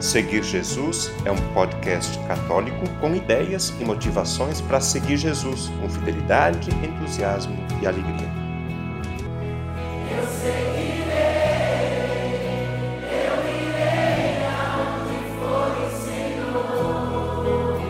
Seguir Jesus é um podcast católico com ideias e motivações para seguir Jesus com fidelidade, entusiasmo e alegria. Eu seguirei, eu irei aonde for o Senhor.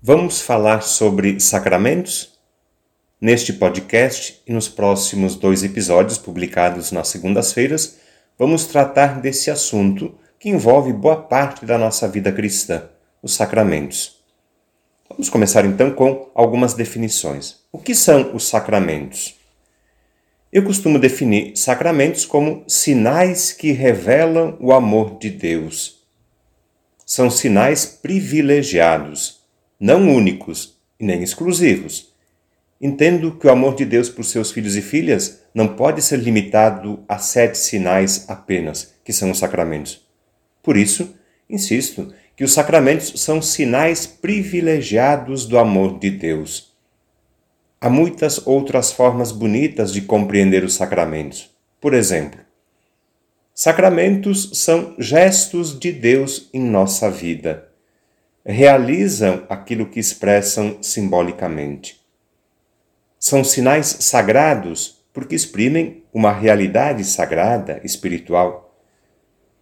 Vamos falar sobre sacramentos? Neste podcast e nos próximos dois episódios publicados nas segundas-feiras, vamos tratar desse assunto que envolve boa parte da nossa vida cristã, os sacramentos. Vamos começar então com algumas definições. O que são os sacramentos? Eu costumo definir sacramentos como sinais que revelam o amor de Deus. São sinais privilegiados, não únicos e nem exclusivos. Entendo que o amor de Deus por seus filhos e filhas não pode ser limitado a sete sinais apenas, que são os sacramentos. Por isso, insisto que os sacramentos são sinais privilegiados do amor de Deus. Há muitas outras formas bonitas de compreender os sacramentos. Por exemplo, sacramentos são gestos de Deus em nossa vida. Realizam aquilo que expressam simbolicamente. São sinais sagrados porque exprimem uma realidade sagrada, espiritual.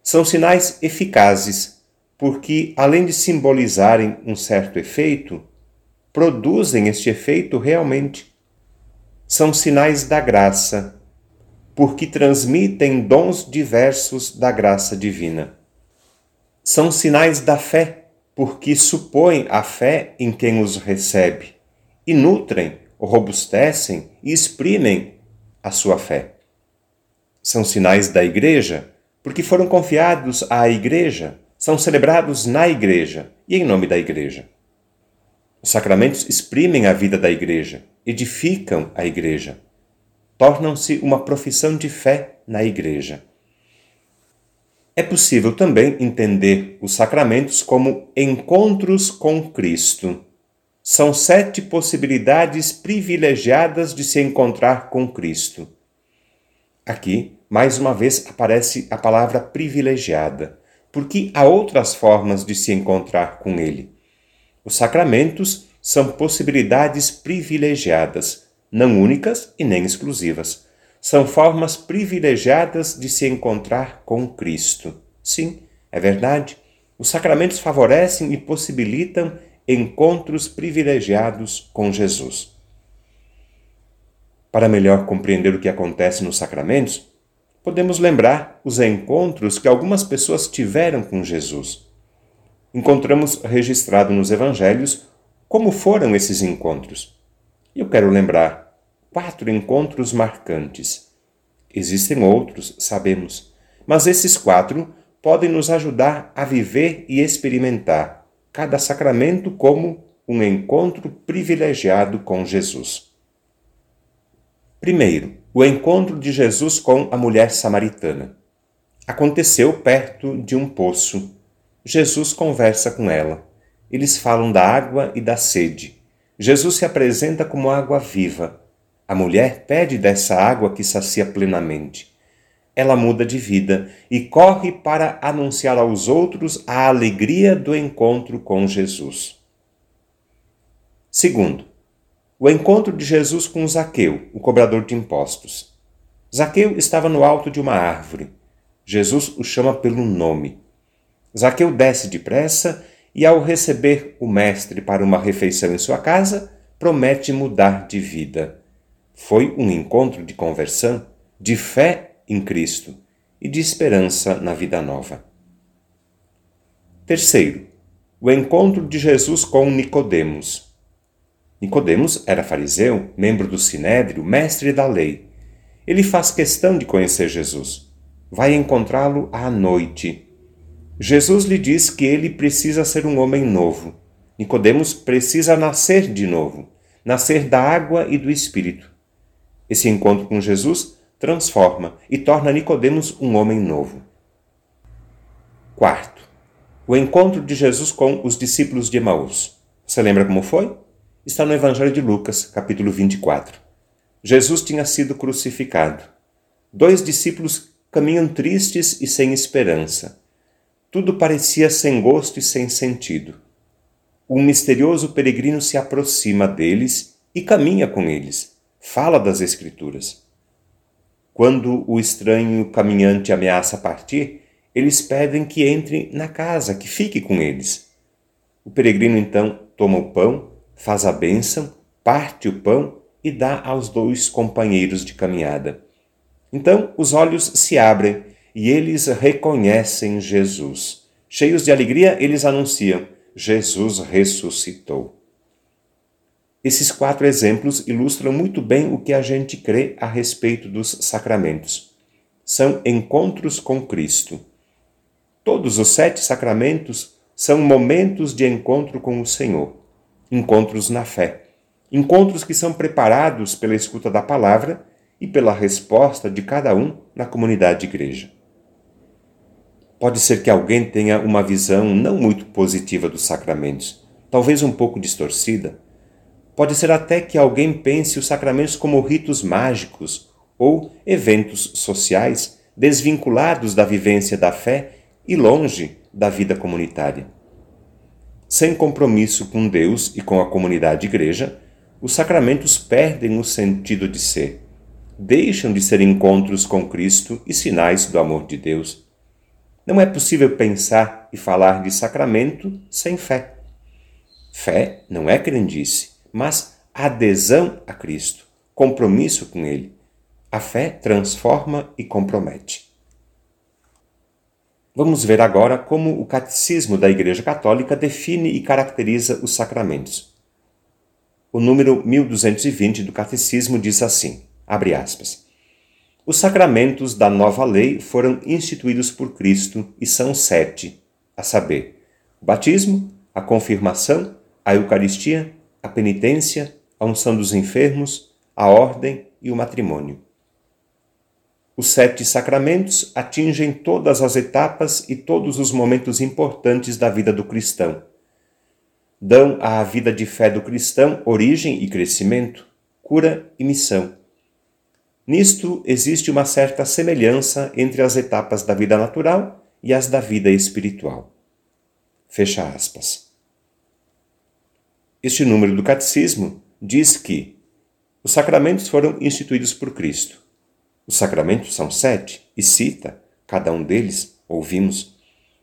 São sinais eficazes, porque, além de simbolizarem um certo efeito, produzem este efeito realmente. São sinais da graça, porque transmitem dons diversos da graça divina. São sinais da fé, porque supõem a fé em quem os recebe, e nutrem, robustecem e exprimem a sua fé. São sinais da Igreja, porque foram confiados à Igreja, são celebrados na Igreja e em nome da Igreja. Os sacramentos exprimem a vida da Igreja, edificam a Igreja, tornam-se uma profissão de fé na Igreja. É possível também entender os sacramentos como encontros com Cristo. São sete possibilidades privilegiadas de se encontrar com Cristo. Aqui, mais uma vez, aparece a palavra privilegiada, porque há outras formas de se encontrar com Ele. Os sacramentos são possibilidades privilegiadas, não únicas e nem exclusivas. São formas privilegiadas de se encontrar com Cristo. Sim, é verdade. Os sacramentos favorecem e possibilitam encontros privilegiados com Jesus. Para melhor compreender o que acontece nos sacramentos, podemos lembrar os encontros que algumas pessoas tiveram com Jesus. Encontramos registrado nos evangelhos como foram esses encontros. Eu quero lembrar quatro encontros marcantes. Existem outros, sabemos, mas esses quatro podem nos ajudar a viver e experimentar cada sacramento como um encontro privilegiado com Jesus. Primeiro, o encontro de Jesus com a mulher samaritana. Aconteceu perto de um poço. Jesus conversa com ela. Eles falam da água e da sede. Jesus se apresenta como água viva. A mulher pede dessa água que sacia plenamente ela muda de vida e corre para anunciar aos outros a alegria do encontro com Jesus. Segundo, o encontro de Jesus com Zaqueu, o cobrador de impostos. Zaqueu estava no alto de uma árvore. Jesus o chama pelo nome. Zaqueu desce depressa e, ao receber o Mestre para uma refeição em sua casa, promete mudar de vida. Foi um encontro de conversão, de fé em Cristo e de esperança na vida nova. Terceiro, o encontro de Jesus com Nicodemos. Nicodemos era fariseu, membro do sinédrio, mestre da lei. Ele faz questão de conhecer Jesus. Vai encontrá-lo à noite. Jesus lhe diz que ele precisa ser um homem novo. Nicodemos precisa nascer de novo, nascer da água e do espírito. Esse encontro com Jesus transforma e torna Nicodemos um homem novo. Quarto, o encontro de Jesus com os discípulos de Emaús. Você lembra como foi? Está no Evangelho de Lucas, capítulo 24. Jesus tinha sido crucificado. Dois discípulos caminham tristes e sem esperança. Tudo parecia sem gosto e sem sentido. Um misterioso peregrino se aproxima deles e caminha com eles, fala das Escrituras. Quando o estranho caminhante ameaça partir, eles pedem que entre na casa, que fique com eles. O peregrino então toma o pão, faz a bênção, parte o pão e dá aos dois companheiros de caminhada. Então os olhos se abrem e eles reconhecem Jesus. Cheios de alegria, eles anunciam: Jesus ressuscitou. Esses quatro exemplos ilustram muito bem o que a gente crê a respeito dos sacramentos. São encontros com Cristo. Todos os sete sacramentos são momentos de encontro com o Senhor, encontros na fé, encontros que são preparados pela escuta da palavra e pela resposta de cada um na comunidade de igreja. Pode ser que alguém tenha uma visão não muito positiva dos sacramentos, talvez um pouco distorcida. Pode ser até que alguém pense os sacramentos como ritos mágicos ou eventos sociais desvinculados da vivência da fé e longe da vida comunitária. Sem compromisso com Deus e com a comunidade de igreja, os sacramentos perdem o sentido de ser, deixam de ser encontros com Cristo e sinais do amor de Deus não é possível pensar e falar de sacramento sem fé. Fé não é crendice, mas adesão a Cristo, compromisso com Ele. A fé transforma e compromete. Vamos ver agora como o Catecismo da Igreja Católica define e caracteriza os sacramentos. O número 1220 do Catecismo diz assim: abre aspas. Os sacramentos da nova lei foram instituídos por Cristo e são sete, a saber, o batismo, a confirmação, a Eucaristia, a penitência, a unção dos enfermos, a ordem e o matrimônio. Os sete sacramentos atingem todas as etapas e todos os momentos importantes da vida do cristão. Dão à vida de fé do cristão origem e crescimento, cura e missão Nisto existe uma certa semelhança entre as etapas da vida natural e as da vida espiritual. Fecha aspas. Este número do Catecismo diz que os sacramentos foram instituídos por Cristo. Os sacramentos são sete, e cita, cada um deles, ouvimos.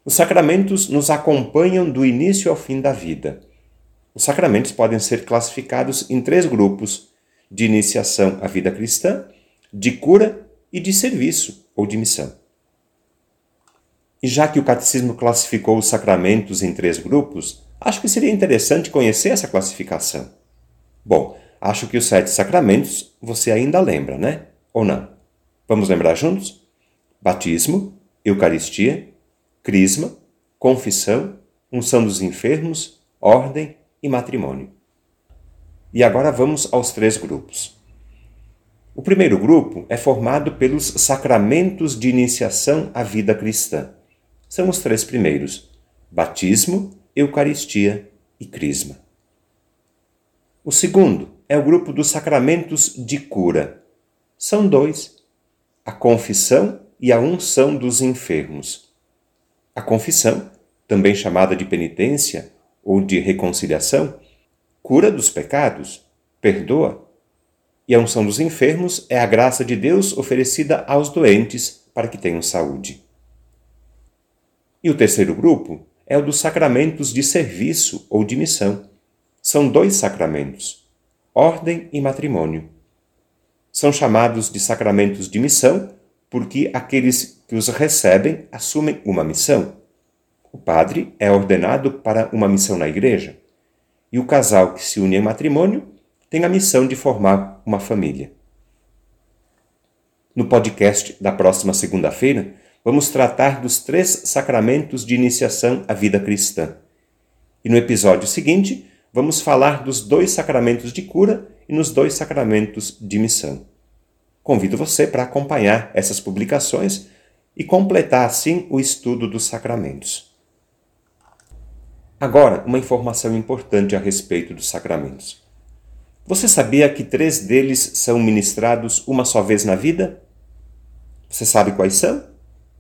Os sacramentos nos acompanham do início ao fim da vida. Os sacramentos podem ser classificados em três grupos: de iniciação à vida cristã, de cura e de serviço ou de missão. E já que o catecismo classificou os sacramentos em três grupos, acho que seria interessante conhecer essa classificação. Bom, acho que os sete sacramentos você ainda lembra, né? Ou não? Vamos lembrar juntos? Batismo, Eucaristia, Crisma, Confissão, Unção dos Enfermos, Ordem e Matrimônio. E agora vamos aos três grupos. O primeiro grupo é formado pelos sacramentos de iniciação à vida cristã. São os três primeiros: batismo, Eucaristia e Crisma. O segundo é o grupo dos sacramentos de cura. São dois: a confissão e a unção dos enfermos. A confissão, também chamada de penitência ou de reconciliação, cura dos pecados, perdoa e a unção dos enfermos é a graça de Deus oferecida aos doentes para que tenham saúde. E o terceiro grupo é o dos sacramentos de serviço ou de missão. São dois sacramentos, ordem e matrimônio. São chamados de sacramentos de missão porque aqueles que os recebem assumem uma missão. O padre é ordenado para uma missão na igreja, e o casal que se une em matrimônio tem a missão de formar uma família. No podcast da próxima segunda-feira, vamos tratar dos três sacramentos de iniciação à vida cristã. E no episódio seguinte, vamos falar dos dois sacramentos de cura e nos dois sacramentos de missão. Convido você para acompanhar essas publicações e completar assim o estudo dos sacramentos. Agora, uma informação importante a respeito dos sacramentos. Você sabia que três deles são ministrados uma só vez na vida? Você sabe quais são?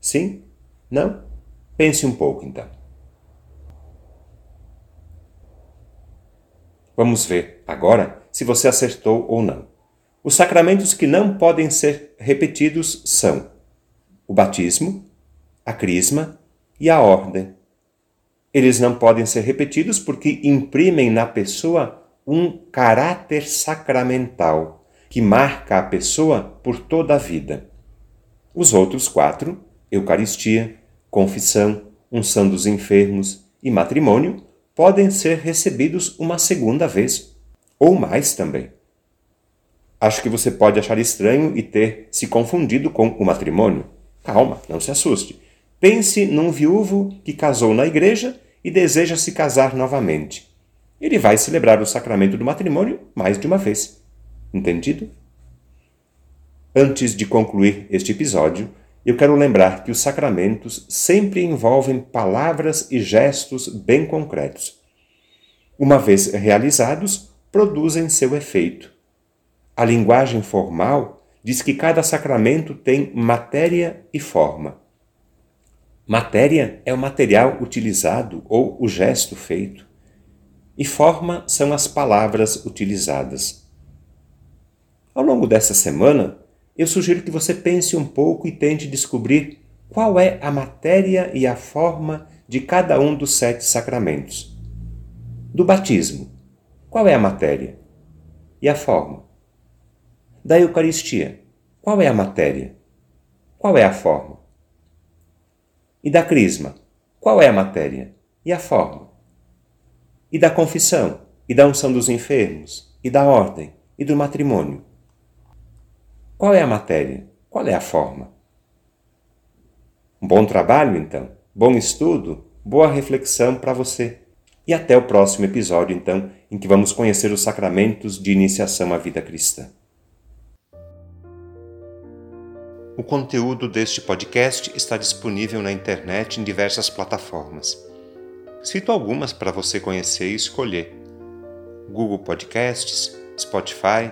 Sim? Não? Pense um pouco então. Vamos ver agora se você acertou ou não. Os sacramentos que não podem ser repetidos são o batismo, a crisma e a ordem. Eles não podem ser repetidos porque imprimem na pessoa um caráter sacramental que marca a pessoa por toda a vida. Os outros quatro, Eucaristia, confissão, unção dos enfermos e matrimônio, podem ser recebidos uma segunda vez, ou mais também. Acho que você pode achar estranho e ter se confundido com o matrimônio. Calma, não se assuste. Pense num viúvo que casou na igreja e deseja se casar novamente. Ele vai celebrar o sacramento do matrimônio mais de uma vez. Entendido? Antes de concluir este episódio, eu quero lembrar que os sacramentos sempre envolvem palavras e gestos bem concretos. Uma vez realizados, produzem seu efeito. A linguagem formal diz que cada sacramento tem matéria e forma. Matéria é o material utilizado ou o gesto feito, e forma são as palavras utilizadas. Ao longo dessa semana, eu sugiro que você pense um pouco e tente descobrir qual é a matéria e a forma de cada um dos sete sacramentos. Do batismo, qual é a matéria e a forma? Da Eucaristia, qual é a matéria? Qual é a forma? E da Crisma, qual é a matéria e a forma? E da confissão, e da unção dos enfermos, e da ordem, e do matrimônio? Qual é a matéria? Qual é a forma? Um bom trabalho, então, bom estudo, boa reflexão para você. E até o próximo episódio, então, em que vamos conhecer os sacramentos de iniciação à vida cristã. O conteúdo deste podcast está disponível na internet em diversas plataformas. Cito algumas para você conhecer e escolher: Google Podcasts, Spotify,